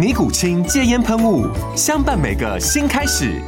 尼古清戒烟喷雾，相伴每个新开始。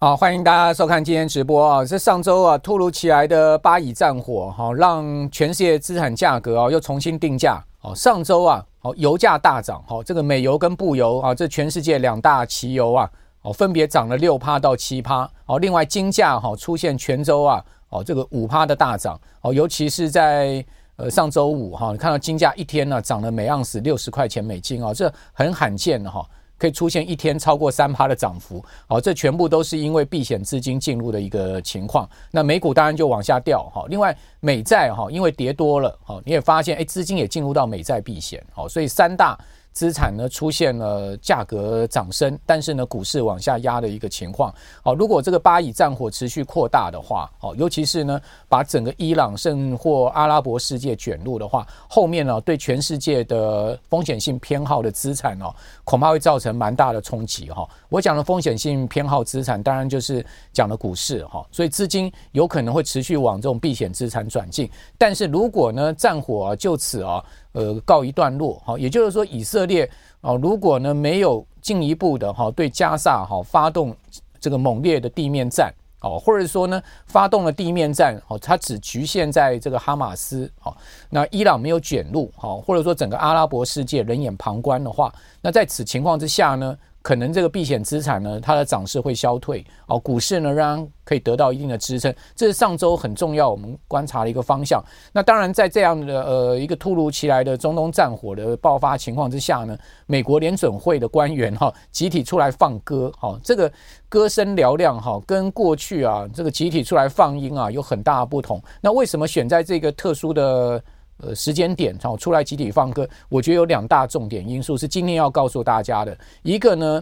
好，欢迎大家收看今天直播啊！是上周啊，突如其来的巴以战火哈，让全世界资产价格啊又重新定价。哦，上周啊，哦，油价大涨，哦，这个美油跟布油啊，这全世界两大期油啊，哦，分别涨了六趴到七趴。哦，另外金价哈出现全周啊，哦，这个五趴的大涨。哦，尤其是在。呃，上周五哈，你看到金价一天呢涨了每盎司六十块钱美金啊，这很罕见的哈，可以出现一天超过三趴的涨幅。好，这全部都是因为避险资金进入的一个情况。那美股当然就往下掉哈。另外，美债哈，因为跌多了哈，你也发现哎，资金也进入到美债避险。好，所以三大。资产呢出现了价格涨升，但是呢股市往下压的一个情况。好，如果这个巴以战火持续扩大的话，好，尤其是呢把整个伊朗甚或阿拉伯世界卷入的话，后面呢对全世界的风险性偏好的资产哦，恐怕会造成蛮大的冲击哈。我讲的风险性偏好资产，当然就是讲的股市哈，所以资金有可能会持续往这种避险资产转进。但是如果呢战火就此啊。呃，告一段落，哈，也就是说，以色列啊，如果呢没有进一步的哈对加萨哈发动这个猛烈的地面战，哦，或者说呢发动了地面战，哦，它只局限在这个哈马斯，哦，那伊朗没有卷入，哦，或者说整个阿拉伯世界冷眼旁观的话，那在此情况之下呢？可能这个避险资产呢，它的涨势会消退哦，股市呢仍然可以得到一定的支撑，这是上周很重要我们观察的一个方向。那当然，在这样的呃一个突如其来的中东战火的爆发情况之下呢，美国联准会的官员哈集体出来放歌哈，这个歌声嘹亮哈，跟过去啊这个集体出来放音啊有很大的不同。那为什么选在这个特殊的？呃，时间点好出来集体放歌，我觉得有两大重点因素是今天要告诉大家的。一个呢，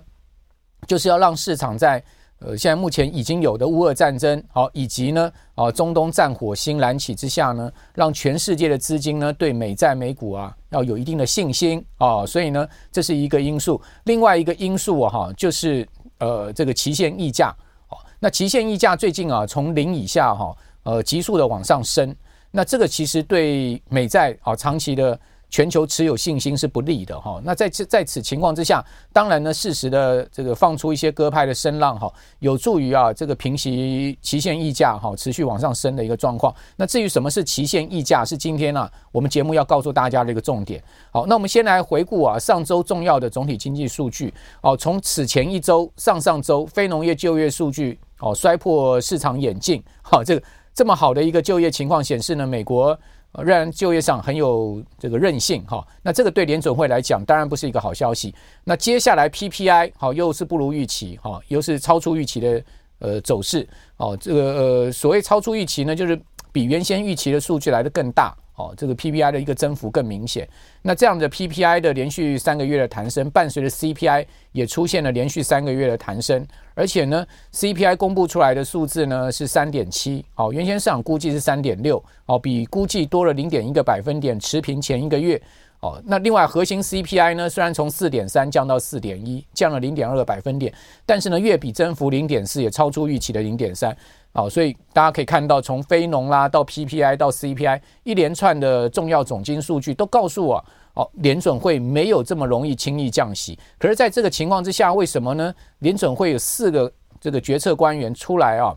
就是要让市场在呃现在目前已经有的乌俄战争好，以及呢啊中东战火新燃起之下呢，让全世界的资金呢对美债美股啊要有一定的信心啊，所以呢这是一个因素。另外一个因素啊哈，就是呃这个期限溢价哦，那期限溢价最近啊从零以下哈呃急速的往上升。那这个其实对美债啊长期的全球持有信心是不利的哈。那在此在此情况之下，当然呢，适时的这个放出一些鸽派的声浪哈，有助于啊这个平息期限溢价哈持续往上升的一个状况。那至于什么是期限溢价，是今天呢我们节目要告诉大家的一个重点。好，那我们先来回顾啊上周重要的总体经济数据哦，从此前一周上上周非农业就业数据哦摔破市场眼镜，好这个。这么好的一个就业情况显示呢，美国仍然就业上很有这个韧性哈。那这个对联准会来讲当然不是一个好消息。那接下来 PPI 好又是不如预期哈，又是超出预期的呃走势哦。这个呃所谓超出预期呢，就是比原先预期的数据来的更大。哦，这个 PPI 的一个增幅更明显。那这样的 PPI 的连续三个月的弹升，伴随着 CPI 也出现了连续三个月的弹升，而且呢，CPI 公布出来的数字呢是三点七，哦，原先市场估计是三点六，哦，比估计多了零点一个百分点，持平前一个月。哦，那另外核心 CPI 呢，虽然从四点三降到四点一，降了零点二个百分点，但是呢，月比增幅零点四，也超出预期的零点三。好，所以大家可以看到，从非农啦到 PPI 到 CPI 一连串的重要总经数据都告诉我，哦，联准会没有这么容易轻易降息。可是，在这个情况之下，为什么呢？联准会有四个这个决策官员出来啊，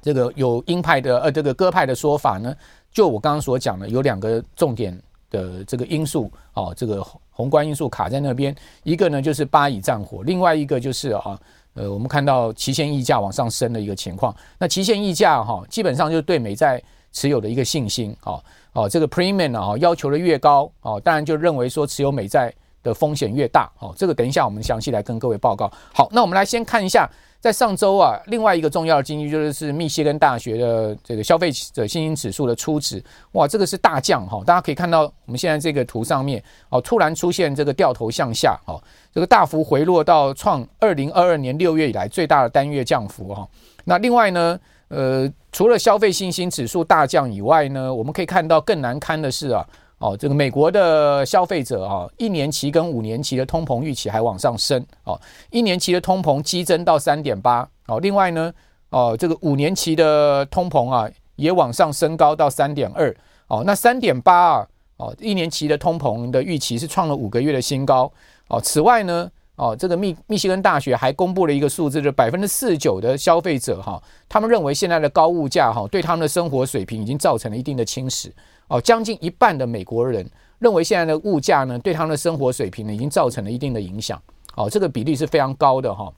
这个有鹰派的呃，这个鸽派的说法呢？就我刚刚所讲的，有两个重点的这个因素啊，这个宏观因素卡在那边。一个呢就是巴以战火，另外一个就是啊。呃，我们看到期限溢价往上升的一个情况。那期限溢价哈，基本上就是对美债持有的一个信心哦，哦，这个 premium 啊要求的越高哦，当然就认为说持有美债的风险越大哦。这个等一下我们详细来跟各位报告。好，那我们来先看一下。在上周啊，另外一个重要的经济就是密歇根大学的这个消费者信心指数的初值，哇，这个是大降哈，大家可以看到我们现在这个图上面哦，突然出现这个掉头向下哦，这个大幅回落到创二零二二年六月以来最大的单月降幅哈。那另外呢，呃，除了消费信心指数大降以外呢，我们可以看到更难堪的是啊。哦，这个美国的消费者啊，一年期跟五年期的通膨预期还往上升哦，一年期的通膨激增到三点八哦，另外呢，哦，这个五年期的通膨啊也往上升高到三点二哦，那三点八啊，哦，一年期的通膨的预期是创了五个月的新高哦。此外呢，哦，这个密密西根大学还公布了一个数字，就是百分之四十九的消费者哈，他们认为现在的高物价哈，对他们的生活水平已经造成了一定的侵蚀。哦，将近一半的美国人认为现在的物价呢，对他们的生活水平呢，已经造成了一定的影响。哦，这个比例是非常高的哈。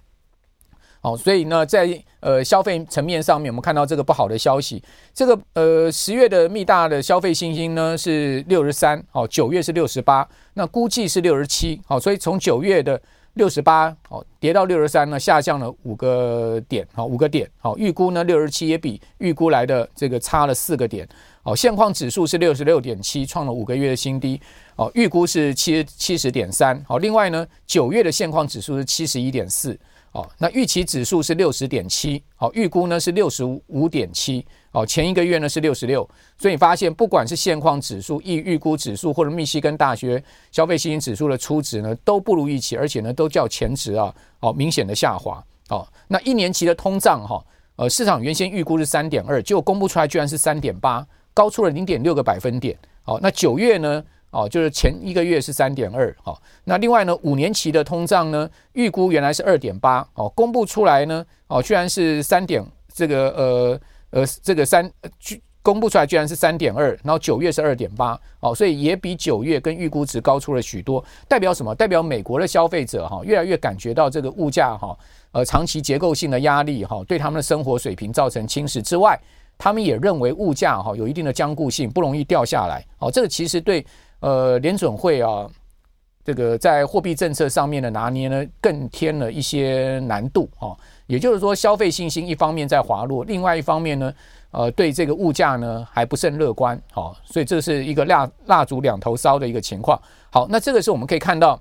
哦，所以呢，在呃消费层面上面，我们看到这个不好的消息。这个呃十月的密大的消费信心呢是六十三，哦，九月是六十八，那估计是六十七。好，所以从九月的六十八，哦，跌到六十三呢，下降了五个点，好，五个点。好，预估呢六十七也比预估来的这个差了四个点。哦，现况指数是六十六点七，创了五个月的新低。哦，预估是七七十点三。好，另外呢，九月的现况指数是七十一点四。哦，那预期指数是六十点七。好，预估呢是六十五点七。哦，前一个月呢是六十六。所以你发现，不管是现况指数、预预估指数，或者密西根大学消费信心指数的初值呢，都不如预期，而且呢，都较前值啊，哦，明显的下滑。哦，那一年期的通胀哈，呃，市场原先预估是三点二，结果公布出来居然是三点八。高出了零点六个百分点，好，那九月呢？哦，就是前一个月是三点二，好，那另外呢，五年期的通胀呢，预估原来是二点八，哦，公布出来呢，哦，居然是三点，这个呃呃，这个三，公布出来居然是三点二，然后九月是二点八，哦，所以也比九月跟预估值高出了许多，代表什么？代表美国的消费者哈，越来越感觉到这个物价哈，呃，长期结构性的压力哈，对他们的生活水平造成侵蚀之外。他们也认为物价哈有一定的僵固性，不容易掉下来。哦，这个其实对呃联准会啊这个在货币政策上面的拿捏呢，更添了一些难度。哦，也就是说，消费信心一方面在滑落，另外一方面呢，呃，对这个物价呢还不甚乐观。好，所以这是一个蜡蜡烛两头烧的一个情况。好，那这个是我们可以看到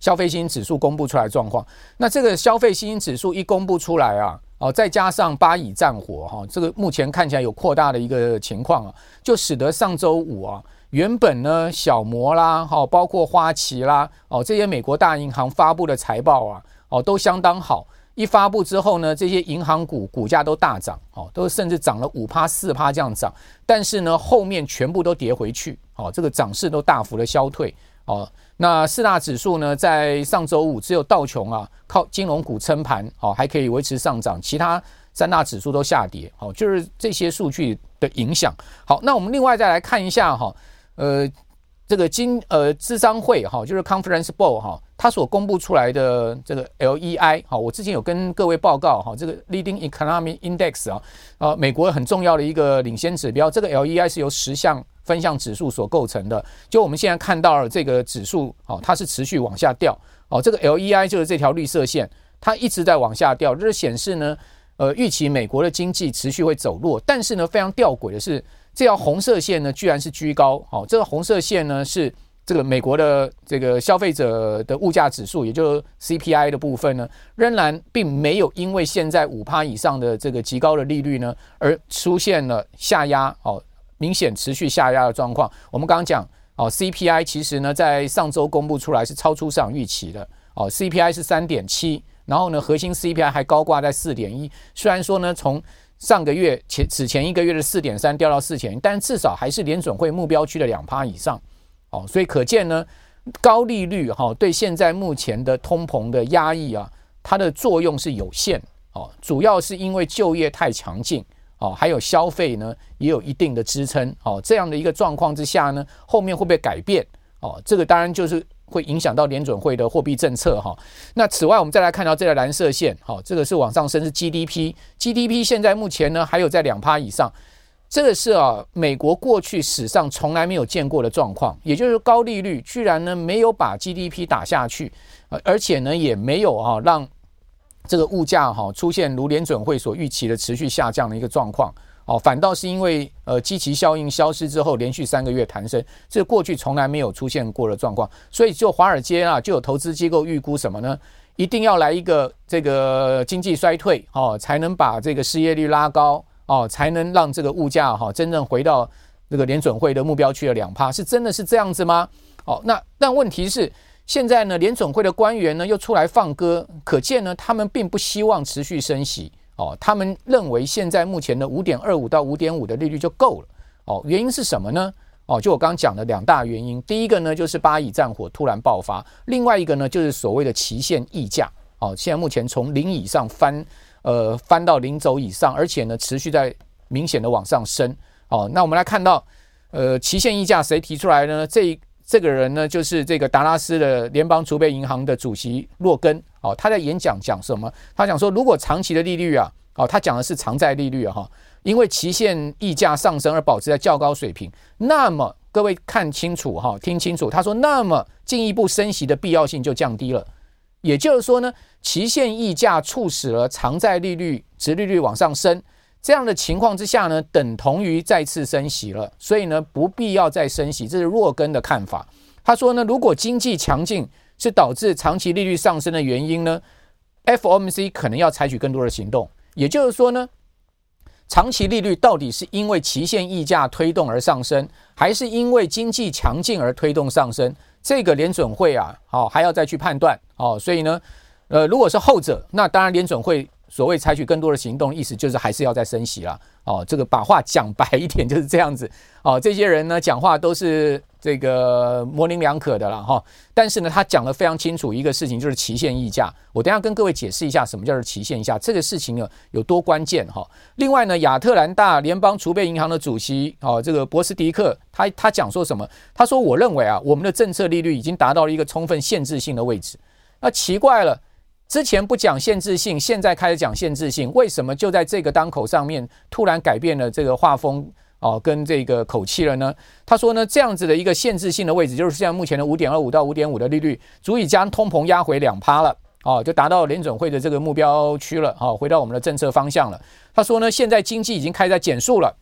消费信心指数公布出来状况。那这个消费信心指数一公布出来啊。哦，再加上巴以战火哈，这个目前看起来有扩大的一个情况啊，就使得上周五啊，原本呢小摩啦，哈，包括花旗啦，哦，这些美国大银行发布的财报啊，哦，都相当好。一发布之后呢，这些银行股股价都大涨，哦，都甚至涨了五趴四趴这样涨。但是呢，后面全部都跌回去，哦，这个涨势都大幅的消退，哦。那四大指数呢，在上周五只有道琼啊靠金融股撑盘，好，还可以维持上涨，其他三大指数都下跌，好，就是这些数据的影响。好，那我们另外再来看一下哈，呃，这个金呃咨商会哈，就是 Conference Board 哈，它所公布出来的这个 LEI 好，我之前有跟各位报告哈，这个 Leading Economic Index 啊，呃，美国很重要的一个领先指标，这个 LEI 是由十项。分项指数所构成的，就我们现在看到了这个指数，哦，它是持续往下掉，哦，这个 LEI 就是这条绿色线，它一直在往下掉，这是显示呢，呃，预期美国的经济持续会走弱，但是呢，非常吊诡的是，这条红色线呢，居然是居高，哦，这个红色线呢是这个美国的这个消费者的物价指数，也就是 CPI 的部分呢，仍然并没有因为现在五趴以上的这个极高的利率呢，而出现了下压，哦。明显持续下压的状况。我们刚刚讲哦，CPI 其实呢，在上周公布出来是超出市场预期的哦，CPI 是三点七，然后呢，核心 CPI 还高挂在四点一。虽然说呢，从上个月前此前一个月的四点三掉到四点一，但至少还是联准会目标区的两趴以上哦，所以可见呢，高利率哈对现在目前的通膨的压抑啊，它的作用是有限哦，主要是因为就业太强劲。哦，还有消费呢，也有一定的支撑。哦，这样的一个状况之下呢，后面会不会改变？哦，这个当然就是会影响到联准会的货币政策哈。那此外，我们再来看到这个蓝色线，哈，这个是往上升是 GDP，GDP 现在目前呢还有在两趴以上，这个是啊美国过去史上从来没有见过的状况，也就是高利率居然呢没有把 GDP 打下去，而且呢也没有啊让这个物价哈出现如联准会所预期的持续下降的一个状况。哦，反倒是因为呃，基期效应消失之后，连续三个月弹升，这过去从来没有出现过的状况。所以，就华尔街啊，就有投资机构预估什么呢？一定要来一个这个经济衰退哦，才能把这个失业率拉高哦，才能让这个物价哈真正回到这个联准会的目标区的两趴，是真的是这样子吗？哦，那但问题是现在呢，联准会的官员呢又出来放歌，可见呢，他们并不希望持续升息。哦，他们认为现在目前的五点二五到五点五的利率就够了。哦，原因是什么呢？哦，就我刚刚讲的两大原因。第一个呢，就是巴以战火突然爆发；另外一个呢，就是所谓的期限溢价。哦，现在目前从零以上翻，呃，翻到零轴以上，而且呢，持续在明显的往上升。哦，那我们来看到，呃，期限溢价谁提出来呢？这这个人呢，就是这个达拉斯的联邦储备银行的主席洛根。哦，他在演讲讲什么？他讲说，如果长期的利率啊，哦，他讲的是长债利率啊，哈，因为期限溢价上升而保持在较高水平，那么各位看清楚哈，听清楚，他说，那么进一步升息的必要性就降低了。也就是说呢，期限溢价促使了长债利率、殖利率往上升，这样的情况之下呢，等同于再次升息了，所以呢，不必要再升息，这是洛根的看法。他说呢，如果经济强劲，是导致长期利率上升的原因呢？FOMC 可能要采取更多的行动。也就是说呢，长期利率到底是因为期限溢价推动而上升，还是因为经济强劲而推动上升？这个联准会啊，好还要再去判断。哦，所以呢，呃，如果是后者，那当然联准会所谓采取更多的行动，意思就是还是要再升息了。哦，这个把话讲白一点就是这样子。哦，这些人呢讲话都是。这个模棱两可的了哈，但是呢，他讲得非常清楚一个事情，就是期限溢价。我等下跟各位解释一下什么叫做期限溢价，这个事情呢有多关键哈。另外呢，亚特兰大联邦储备银行的主席哦，这个博斯迪克，他他讲说什么？他说：“我认为啊，我们的政策利率已经达到了一个充分限制性的位置。”那奇怪了，之前不讲限制性，现在开始讲限制性，为什么就在这个当口上面突然改变了这个画风？哦，跟这个口气了呢？他说呢，这样子的一个限制性的位置，就是现在目前的五点二五到五点五的利率，足以将通膨压回两趴了。哦，就达到联准会的这个目标区了。哦，回到我们的政策方向了。他说呢，现在经济已经开始在减速了，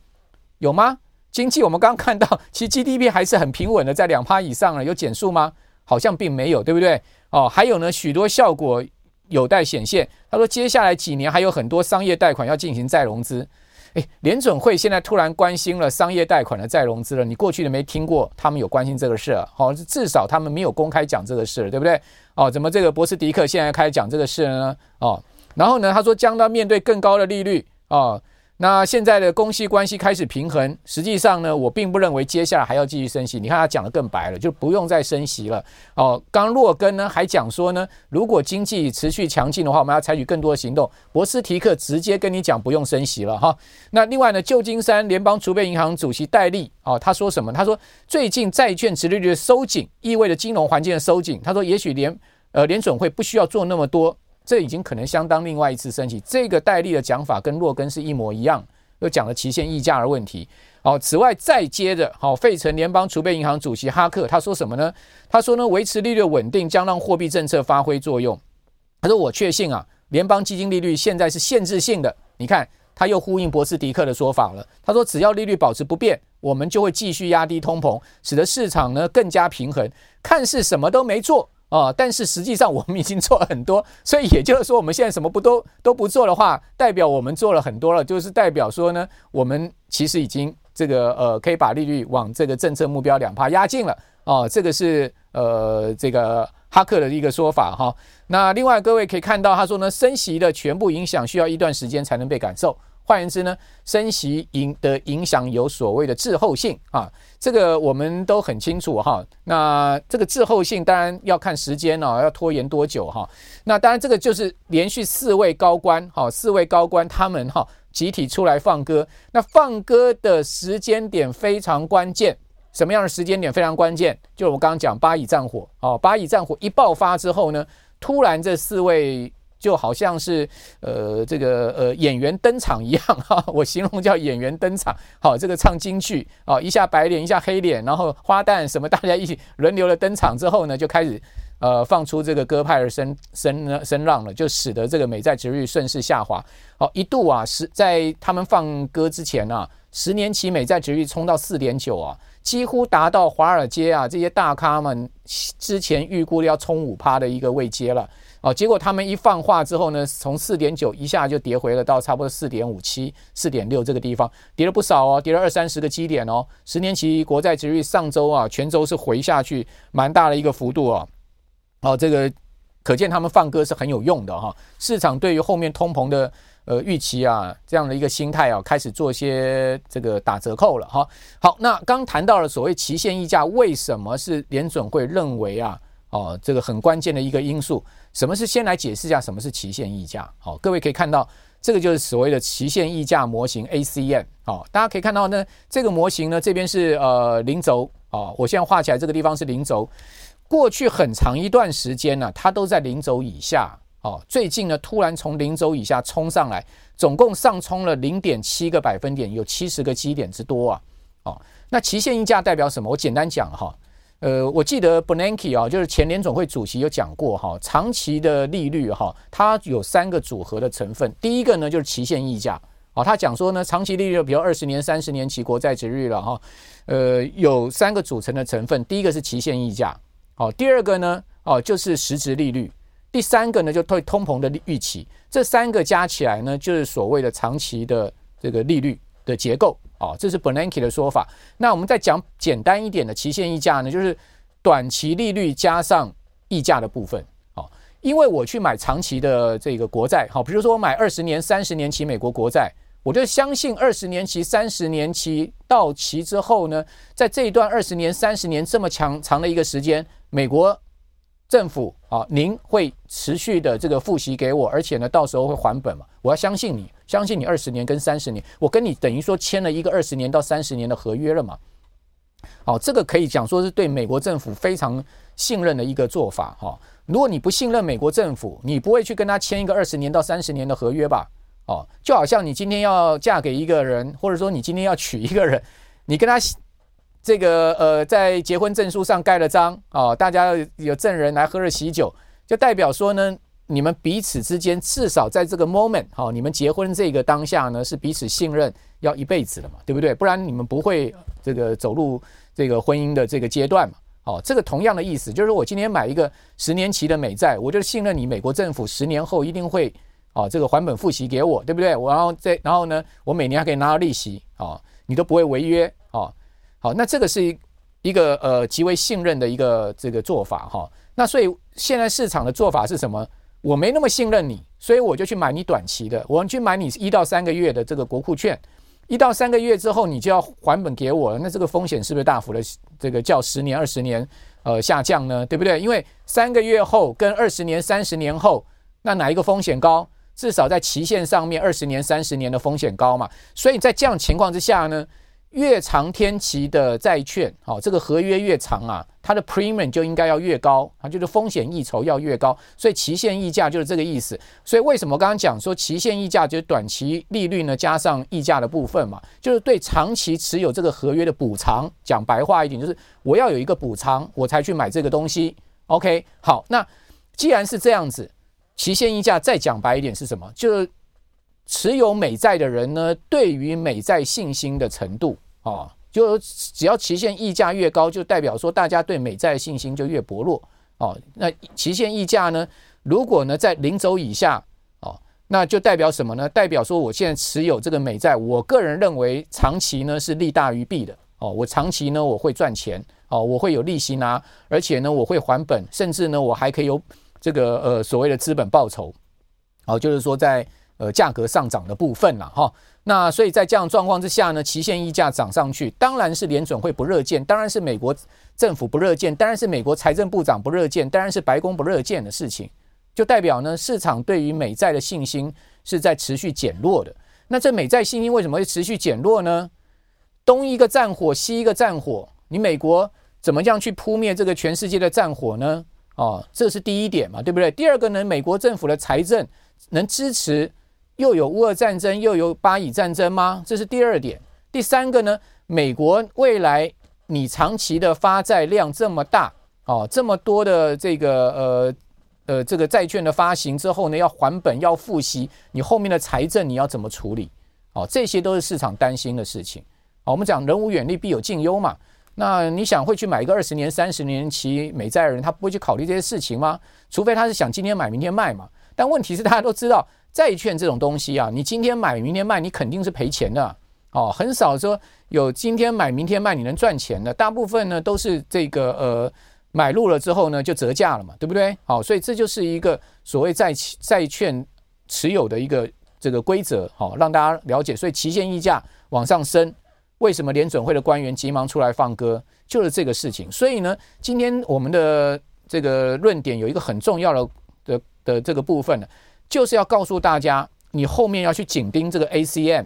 有吗？经济我们刚刚看到，其实 GDP 还是很平稳的，在两趴以上了，有减速吗？好像并没有，对不对？哦，还有呢，许多效果有待显现。他说，接下来几年还有很多商业贷款要进行再融资。诶，联准会现在突然关心了商业贷款的再融资了，你过去都没听过他们有关心这个事啊？好，至少他们没有公开讲这个事了，对不对？哦，怎么这个博斯迪克现在开始讲这个事了呢？哦，然后呢，他说将要面对更高的利率哦。那现在的供需关系开始平衡，实际上呢，我并不认为接下来还要继续升息。你看他讲得更白了，就不用再升息了。哦，刚洛根呢还讲说呢，如果经济持续强劲的话，我们要采取更多的行动。博斯提克直接跟你讲不用升息了哈。那另外呢，旧金山联邦储备银行主席戴利哦，他说什么？他说最近债券殖利率的收紧意味着金融环境的收紧。他说也许联呃联准会不需要做那么多。这已经可能相当另外一次升息。这个戴利的讲法跟洛根是一模一样，又讲了期限溢价的问题。好，此外再接着，好，费城联邦储备银行主席哈克他说什么呢？他说呢，维持利率稳定将让货币政策发挥作用。他说我确信啊，联邦基金利率现在是限制性的。你看，他又呼应博斯迪克的说法了。他说只要利率保持不变，我们就会继续压低通膨，使得市场呢更加平衡。看似什么都没做。啊、哦，但是实际上我们已经做了很多，所以也就是说，我们现在什么不都都不做的话，代表我们做了很多了，就是代表说呢，我们其实已经这个呃，可以把利率往这个政策目标两趴压进了。哦，这个是呃这个哈克的一个说法哈、那另外各位可以看到，他说呢，升息的全部影响需要一段时间才能被感受。换言之呢，升息影的影响有所谓的滞后性啊，这个我们都很清楚哈。那这个滞后性当然要看时间哦，要拖延多久哈。那当然这个就是连续四位高官哈，四位高官他们哈集体出来放歌，那放歌的时间点非常关键，什么样的时间点非常关键？就是我刚刚讲巴以战火哦，巴以战火一爆发之后呢，突然这四位就好像是呃这个呃演员登场一样 哈，我形容叫演员登场。好，这个唱京剧啊，一下白脸，一下黑脸，然后花旦什么大家一起轮流的登场之后呢，就开始。呃，放出这个鸽派的声声声浪了，就使得这个美债殖利率顺势下滑。好，一度啊，是在他们放歌之前啊，十年期美债殖利率冲到四点九啊，几乎达到华尔街啊这些大咖们之前预估的要冲五趴的一个位阶了。哦，结果他们一放话之后呢，从四点九一下就跌回了到差不多四点五七、四点六这个地方，跌了不少哦，跌了二三十个基点哦。十年期国债殖利率上周啊，全周是回下去蛮大的一个幅度哦。哦，这个可见他们放鸽是很有用的哈。市场对于后面通膨的呃预期啊，这样的一个心态啊，开始做些这个打折扣了哈。好，那刚谈到了所谓期限溢价，为什么是联准会认为啊，哦，这个很关键的一个因素？什么是先来解释一下什么是期限溢价？好，各位可以看到，这个就是所谓的期限溢价模型 ACM。好，大家可以看到呢，这个模型呢，这边是呃零轴哦，我现在画起来这个地方是零轴。过去很长一段时间呢、它都在零轴以下哦。最近呢，突然从零轴以下冲上来，总共上冲了零点七个百分点，有七十个基点之多啊。哦，那期限溢价代表什么？我简单讲哈。呃，我记得 Bernanke 啊，就是前联总会主席有讲过哈，长期的利率哈，它有三个组合的成分。第一个呢，就是期限溢价。哦，他讲说呢，长期利率，比如二十年、三十年期国债殖利率了哈，呃，有三个组成的成分。第一个是期限溢价。好，第二个呢，哦，就是实质利率；第三个呢，就对通膨的预期。这三个加起来呢，就是所谓的长期的这个利率的结构。哦，这是 Bernanke 的说法。那我们再讲简单一点的期限溢价呢，就是短期利率加上溢价的部分。哦，因为我去买长期的这个国债，好，比如说我买二十年、三十年期美国国债。我就相信二十年期、三十年期到期之后呢，在这一段二十年、三十年这么长长的一个时间，美国政府啊，您会持续的这个付息给我，而且呢，到时候会还本嘛？我要相信你，相信你二十年跟三十年，我跟你等于说签了一个二十年到三十年的合约了嘛？好，这个可以讲说是对美国政府非常信任的一个做法哈。如果你不信任美国政府，你不会去跟他签一个二十年到三十年的合约吧？哦，就好像你今天要嫁给一个人，或者说你今天要娶一个人，你跟他这个呃在结婚证书上盖了章哦，大家有证人来喝了喜酒，就代表说呢，你们彼此之间至少在这个 moment 哦，你们结婚这个当下呢是彼此信任要一辈子的嘛，对不对？不然你们不会这个走入这个婚姻的这个阶段嘛。哦，这个同样的意思就是我今天买一个十年期的美债，我就信任你美国政府十年后一定会。哦，这个还本付息给我，对不对？我然后再然后呢，我每年还可以拿到利息，哦，你都不会违约，哦，好，那这个是一一个呃极为信任的一个这个做法，哈、那所以现在市场的做法是什么？我没那么信任你，所以我就去买你短期的，我去买你一到三个月的这个国库券，一到三个月之后你就要还本给我了，那这个风险是不是大幅的这个较十年、二十年呃下降呢？对不对？因为三个月后跟二十年、三十年后，那哪一个风险高？至少在期限上面，二十年、三十年的风险高嘛，所以在这样情况之下呢，越长天期的债券，好，这个合约越长啊，它的 premium 就应该要越高啊，就是风险溢酬要越高，所以期限溢价就是这个意思。所以为什么我刚刚讲说期限溢价就是短期利率呢加上溢价的部分嘛，就是对长期持有这个合约的补偿。讲白话一点，就是我要有一个补偿，我才去买这个东西。OK，好，那既然是这样子。期限溢价再讲白一点是什么？就是持有美债的人呢，对于美债信心的程度啊，就只要期限溢价越高，就代表说大家对美债的信心就越薄弱哦。那期限溢价呢，如果呢在零轴以下哦，那就代表什么呢？代表说我现在持有这个美债，我个人认为长期呢是利大于弊的哦。我长期呢我会赚钱哦，我会有利息拿，而且呢我会还本，甚至呢我还可以有。这个呃所谓的资本报酬，哦，就是说在呃价格上涨的部分了哈。那所以在这样状况之下呢，期限溢价涨上去，当然是联准会不乐见，当然是美国政府不乐见，当然是美国财政部长不乐见，当然是白宫不乐见的事情，就代表呢市场对于美债的信心是在持续减弱的。那这美债信心为什么会持续减弱呢？东一个战火，西一个战火。你美国怎么样去扑灭这个全世界的战火呢？哦，这是第一点嘛，对不对？第二个呢，美国政府的财政能支持又有乌俄战争又有巴以战争吗？这是第二点。第三个呢，美国未来你长期的发债量这么大，哦，这么多的这个呃呃这个债券的发行之后呢，要还本要付息，你后面的财政你要怎么处理？哦，这些都是市场担心的事情。哦，我们讲人无远虑，必有近忧嘛。那你想会去买一个二十年、三十年期美债的人，他不会去考虑这些事情吗？除非他是想今天买明天卖嘛。但问题是大家都知道，债券这种东西啊，你今天买明天卖，你肯定是赔钱的哦。很少说有今天买明天卖你能赚钱的，大部分呢都是这个呃买入了之后呢就折价了嘛，对不对？好，所以这就是一个所谓债债券持有的一个这个规则，好，让大家了解。所以期限溢价往上升。为什么联准会的官员急忙出来放歌？就是这个事情。所以呢，今天我们的这个论点有一个很重要的的的这个部分呢，就是要告诉大家，你后面要去紧盯这个 ACM。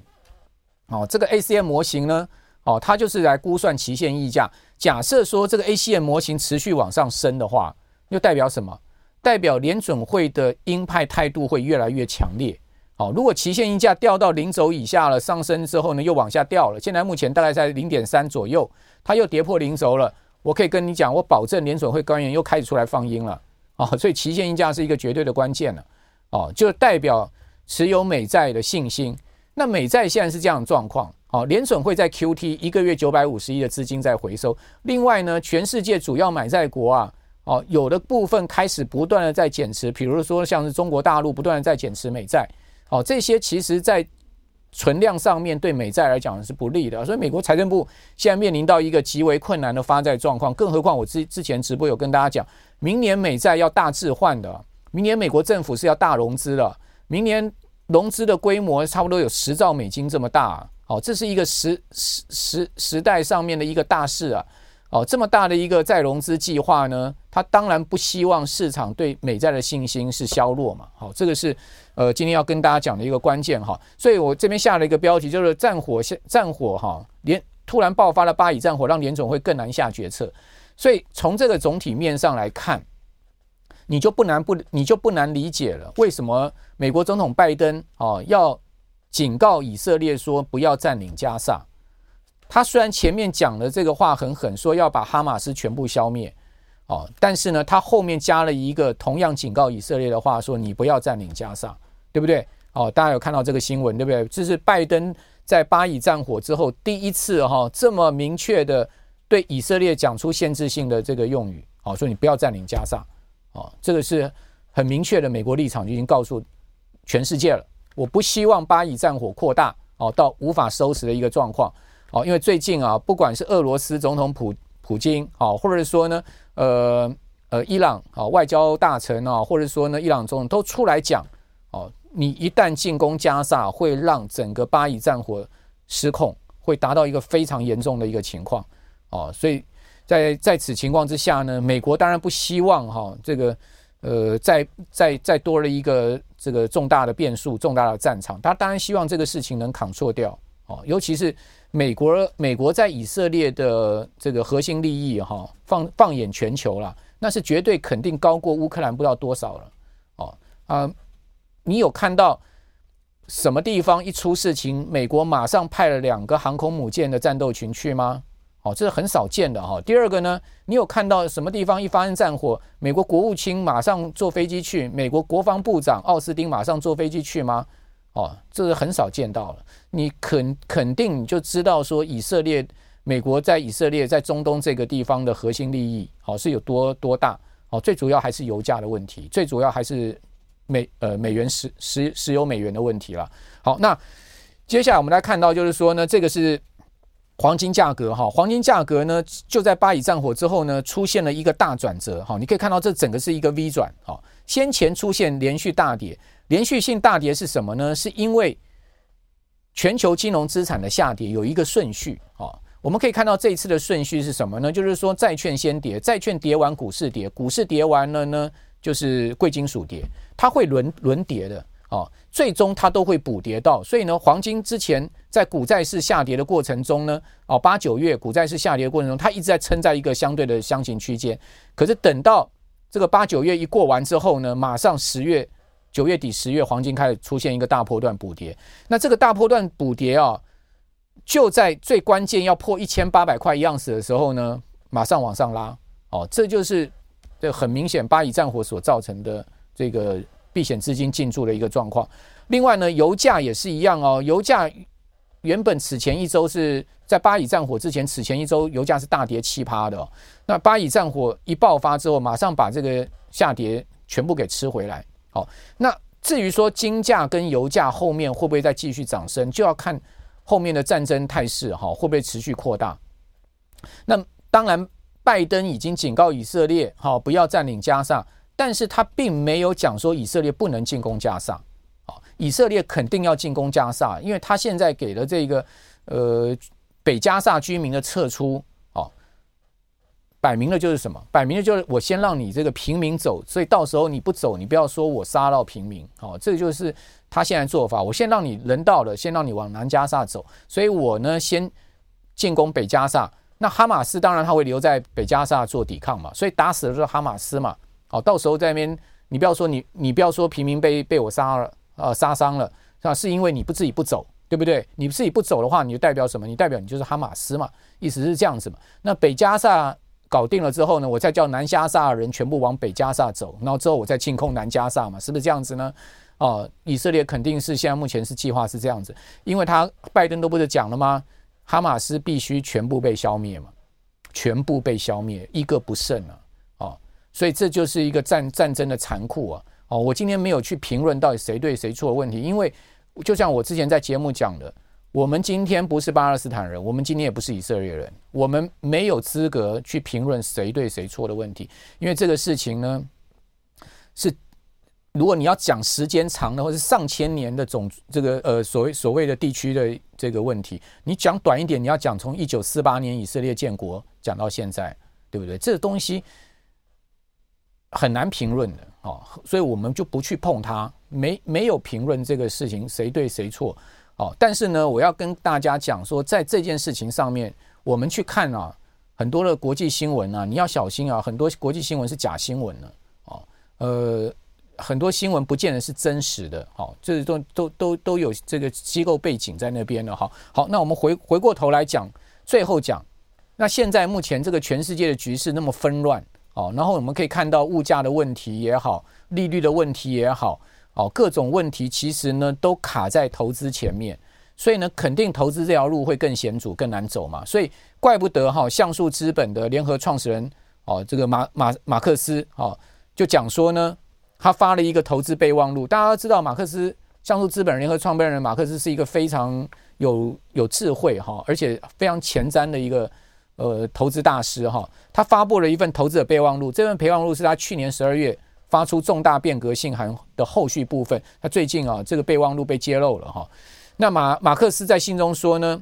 哦，这个 ACM 模型呢，哦，它就是来估算期限溢价。假设说这个 ACM 模型持续往上升的话，又代表什么？代表联准会的鹰派态度会越来越强烈。哦，如果期限溢价掉到零轴以下了，上升之后呢，又往下掉了。现在目前大概在零点三左右，它又跌破零轴了。我可以跟你讲，我保证联准会官员又开始出来放鹰了。哦，所以期限溢价是一个绝对的关键了。哦，就代表持有美债的信心。那美债现在是这样的状况。哦，联准会在 QT 一个月九百五十亿的资金在回收。另外呢，全世界主要买债国啊，哦，有的部分开始不断的在减持，比如说像是中国大陆不断的在减持美债。哦，这些其实在存量上面对美债来讲是不利的，所以美国财政部现在面临到一个极为困难的发债状况。更何况我之之前直播有跟大家讲，明年美债要大置换的，明年美国政府是要大融资了，明年融资的规模差不多有十兆美金这么大。哦，这是一个时时时时代上面的一个大事啊。哦，这么大的一个再融资计划呢，他当然不希望市场对美债的信心是削弱嘛。好，这个是呃今天要跟大家讲的一个关键哈。所以我这边下了一个标题，就是战火下战火哈连突然爆发了巴以战火，让联总会更难下决策。所以从这个总体面上来看，你就不难不你就不难理解了，为什么美国总统拜登哦要警告以色列说不要占领加萨。他虽然前面讲的这个话很狠，说要把哈马斯全部消灭，哦，但是呢，他后面加了一个同样警告以色列的话，说你不要占领加萨，对不对？哦，大家有看到这个新闻，对不对？这是拜登在巴以战火之后第一次哈、这么明确的对以色列讲出限制性的这个用语，哦，说你不要占领加萨，哦，这个是很明确的美国立场，就已经告诉全世界了，我不希望巴以战火扩大，哦，到无法收拾的一个状况。哦，因为最近啊，不管是俄罗斯总统普普京，啊，或者是说呢，呃呃，伊朗啊外交大臣啊，或者说呢，伊朗总统都出来讲，哦，你一旦进攻加萨，会让整个巴以战火失控，会达到一个非常严重的一个情况，哦，所以在在此情况之下呢，美国当然不希望哈这个呃再再再多了一个这个重大的变数、重大的战场，他当然希望这个事情能 control 掉，哦，尤其是。美国，美国在以色列的这个核心利益，哈，放放眼全球了，那是绝对肯定高过乌克兰不知道多少了，哦啊，你有看到什么地方一出事情，美国马上派了两个航空母舰的战斗群去吗？哦，这是很少见的哈。第二个呢，你有看到什么地方一发生战火，美国国务卿马上坐飞机去，美国国防部长奥斯汀马上坐飞机去吗？哦，这是很少见到了。你肯肯定你就知道说，以色列、美国在以色列在中东这个地方的核心利益，好是有多多大？哦，最主要还是油价的问题，最主要还是美呃美元石石石油美元的问题了。好，那接下来我们来看到就是说呢，这个是黄金价格哈，黄金价格呢就在巴以战火之后呢出现了一个大转折哈，你可以看到这整个是一个 V 转哈，先前出现连续大跌。连续性大跌是什么呢？是因为全球金融资产的下跌有一个顺序啊。我们可以看到这一次的顺序是什么呢？就是说债券先跌，债券跌完股市跌，股市跌完了呢，就是贵金属跌，它会轮轮跌的哦，最终它都会补跌到。所以呢，黄金之前在股债市下跌的过程中呢，哦，八九月股债市下跌的过程中，它一直在撑在一个相对的箱型区间。可是等到这个八九月一过完之后呢，马上十月九月底十月黄金开始出现一个大波段补跌。那这个大波段补跌啊，就在最关键要破一千八百块一盎司的时候呢，马上往上拉。哦，这就是这很明显巴以战火所造成的这个避险资金进驻的一个状况。另外呢，油价也是一样哦。油价原本此前一周是在巴以战火之前，此前一周油价是大跌七趴的。那巴以战火一爆发之后，马上把这个下跌全部给吃回来。好，那至于说金价跟油价后面会不会再继续涨升，就要看后面的战争态势哈，会不会持续扩大。那当然。拜登已经警告以色列，好，不要占领加沙，但是他并没有讲说以色列不能进攻加萨，好，以色列肯定要进攻加萨，因为他现在给的这个呃北加萨居民的撤出，哦，摆明了就是什么？摆明了就是我先让你这个平民走，所以到时候你不走，你不要说我杀到平民，好，这就是他现在做法，我先让你人到了，先让你往南加萨走，所以我呢先进攻北加萨。那哈马斯当然他会留在北加萨做抵抗嘛，所以打死的是哈马斯嘛。好，到时候在那边，你不要说你，你不要说平民被被我杀了，呃，杀伤了，是吧？是因为你不自己不走，对不对？你自己不走的话，你就代表什么？你代表你就是哈马斯嘛，意思是这样子嘛。那北加萨搞定了之后呢，我再叫南加萨的人全部往北加萨走，然后之后我再进攻南加萨嘛，是不是这样子呢？哦，以色列肯定是现在目前是计划是这样子，因为他拜登都不是讲了吗？哈马斯必须全部被消灭嘛，全部被消灭，一个不剩啊！所以这就是一个战战争的残酷啊！哦，我今天没有去评论到底谁对谁错的问题，因为就像我之前在节目讲的，我们今天不是巴勒斯坦人，我们今天也不是以色列人，我们没有资格去评论谁对谁错的问题，因为这个事情呢是。如果你要讲时间长的，或是上千年的总这个呃所谓所谓的地区的这个问题，你讲短一点，你要讲从一九四八年以色列建国讲到现在，对不对？这个东西很难评论的哦，所以我们就不去碰它，没没有评论这个事情谁对谁错哦。但是呢，我要跟大家讲说，在这件事情上面，我们去看啊，很多的国际新闻啊，你要小心啊，很多国际新闻是假新闻呢，哦，呃。很多新闻不见得是真实的，好，这都都都都有这个机构背景在那边的，哈。好，那我们回回过头来讲，最后讲，那现在目前这个全世界的局势那么纷乱，哦，然后我们可以看到物价的问题也好，利率的问题也好，哦，各种问题其实呢都卡在投资前面，所以呢，肯定投资这条路会更险阻、更难走嘛，所以怪不得哈，橡树资本的联合创始人哦，这个马马马克思哦，就讲说呢。他发了一个投资备忘录，大家都知道马克思橡树资本联合创办人马克思是一个非常有有智慧哈，而且非常前瞻的一个呃投资大师哈。他发布了一份投资的备忘录，这份备忘录是他去年十二月发出重大变革信函的后续部分。他最近啊，这个备忘录被揭露了哈。那马马克思在信中说呢，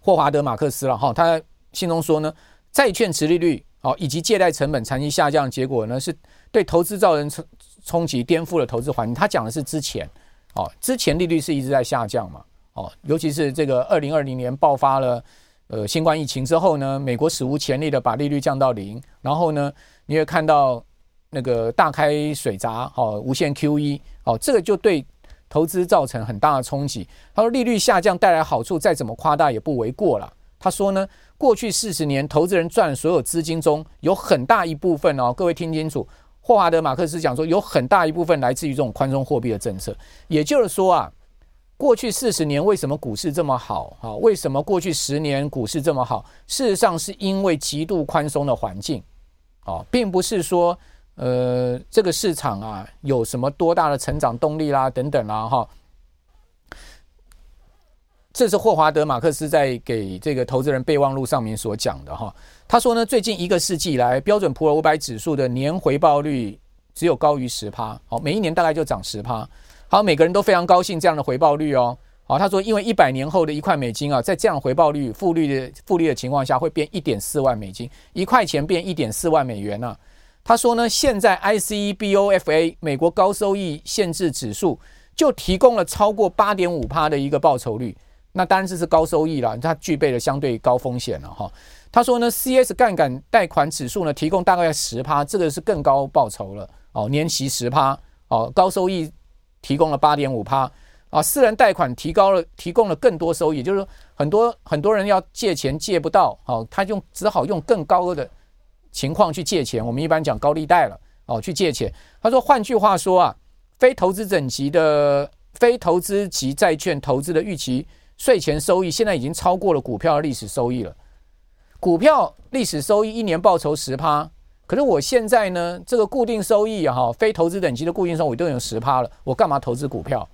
霍华德马克思了哈，他信中说呢，债券殖利率哦以及借贷成本长期下降的结果呢是。对投资造成冲冲击，颠覆了投资环境。他讲的是之前，哦，之前利率是一直在下降嘛，哦，尤其是这个二零二零年爆发了呃新冠疫情之后呢，美国史无前例的把利率降到零，然后呢，你也看到那个大开水闸，哦，无限 QE，哦，这个就对投资造成很大的冲击。他说利率下降带来好处，再怎么夸大也不为过了。他说呢，过去四十年投资人赚所有资金中有很大一部分哦，各位听清楚。霍华德·马克思讲说，有很大一部分来自于这种宽松货币的政策。也就是说啊，过去四十年为什么股市这么好？哈，为什么过去十年股市这么好？事实上是因为极度宽松的环境，啊，并不是说呃这个市场啊有什么多大的成长动力啦等等啦哈。这是霍华德·马克思在给这个投资人备忘录上面所讲的哈。他说呢，最近一个世纪以来，标准普尔五百指数的年回报率只有高于十趴，好，每一年大概就涨十趴。好，每个人都非常高兴这样的回报率哦。好，他说，因为一百年后的一块美金啊，在这样回报率复利的复利的情况下，会变一点四万美金，一块钱变一点四万美元呢、啊。他说呢，现在 ICE BOFA 美国高收益限制指数。就提供了超过八点五趴的一个报酬率。那当然这是高收益了，它具备了相对高风险了哈。他说呢，CS 杠杆贷款指数呢提供大概十趴，这个是更高报酬了哦，年息十趴哦，高收益提供了八点五趴啊，私人贷款提高了，提供了更多收益，就是说很多很多人要借钱借不到哦，他用只好用更高额的情况去借钱，我们一般讲高利贷了哦，去借钱。他说，换句话说啊，非投资等级的非投资级债券投资的预期。税前收益现在已经超过了股票的历史收益了。股票历史收益一年报酬十趴，可是我现在呢，这个固定收益哈，非投资等级的固定收益我都有十趴了，我干嘛投资股票？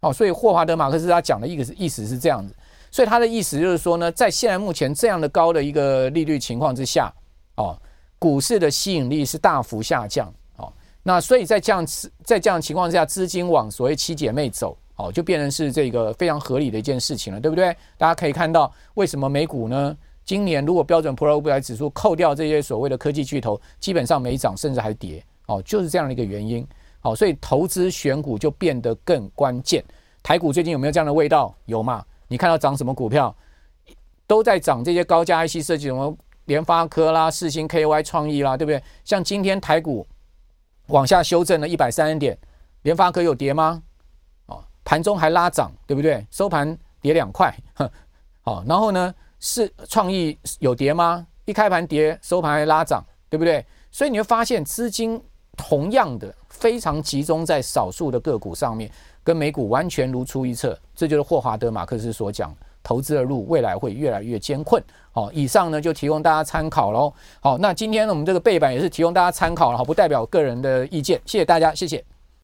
哦，所以霍华德马克思他讲的一个意思是这样子，所以他的意思就是说呢，在现在目前这样的高的一个利率情况之下，哦，股市的吸引力是大幅下降，哦，那所以在这样在这样情况之下，资金往所谓七姐妹走。哦，就变成是这个非常合理的一件事情了，对不对？大家可以看到，为什么美股呢？今年如果标准普尔五百指数扣掉这些所谓的科技巨头，基本上没涨，甚至还跌。哦，就是这样的一个原因。好，所以投资选股就变得更关键。台股最近有没有这样的味道？有嘛？你看到涨什么股票，都在涨这些高价 IC 设计，什么联发科啦、四星 KY、创意啦，对不对？像今天台股往下修正了一百三十点，联发科有跌吗？哦盘中还拉涨，对不对？收盘跌两块，好，然后呢，是创意有跌吗？一开盘跌，收盘还拉涨，对不对？所以你会发现资金同样的非常集中在少数的个股上面，跟美股完全如出一辙。这就是霍华德马克思所讲，投资的路未来会越来越艰困。好，以上呢就提供大家参考喽。好，那今天呢我们这个背板也是提供大家参考了，好，不代表个人的意见。谢谢大家，谢谢。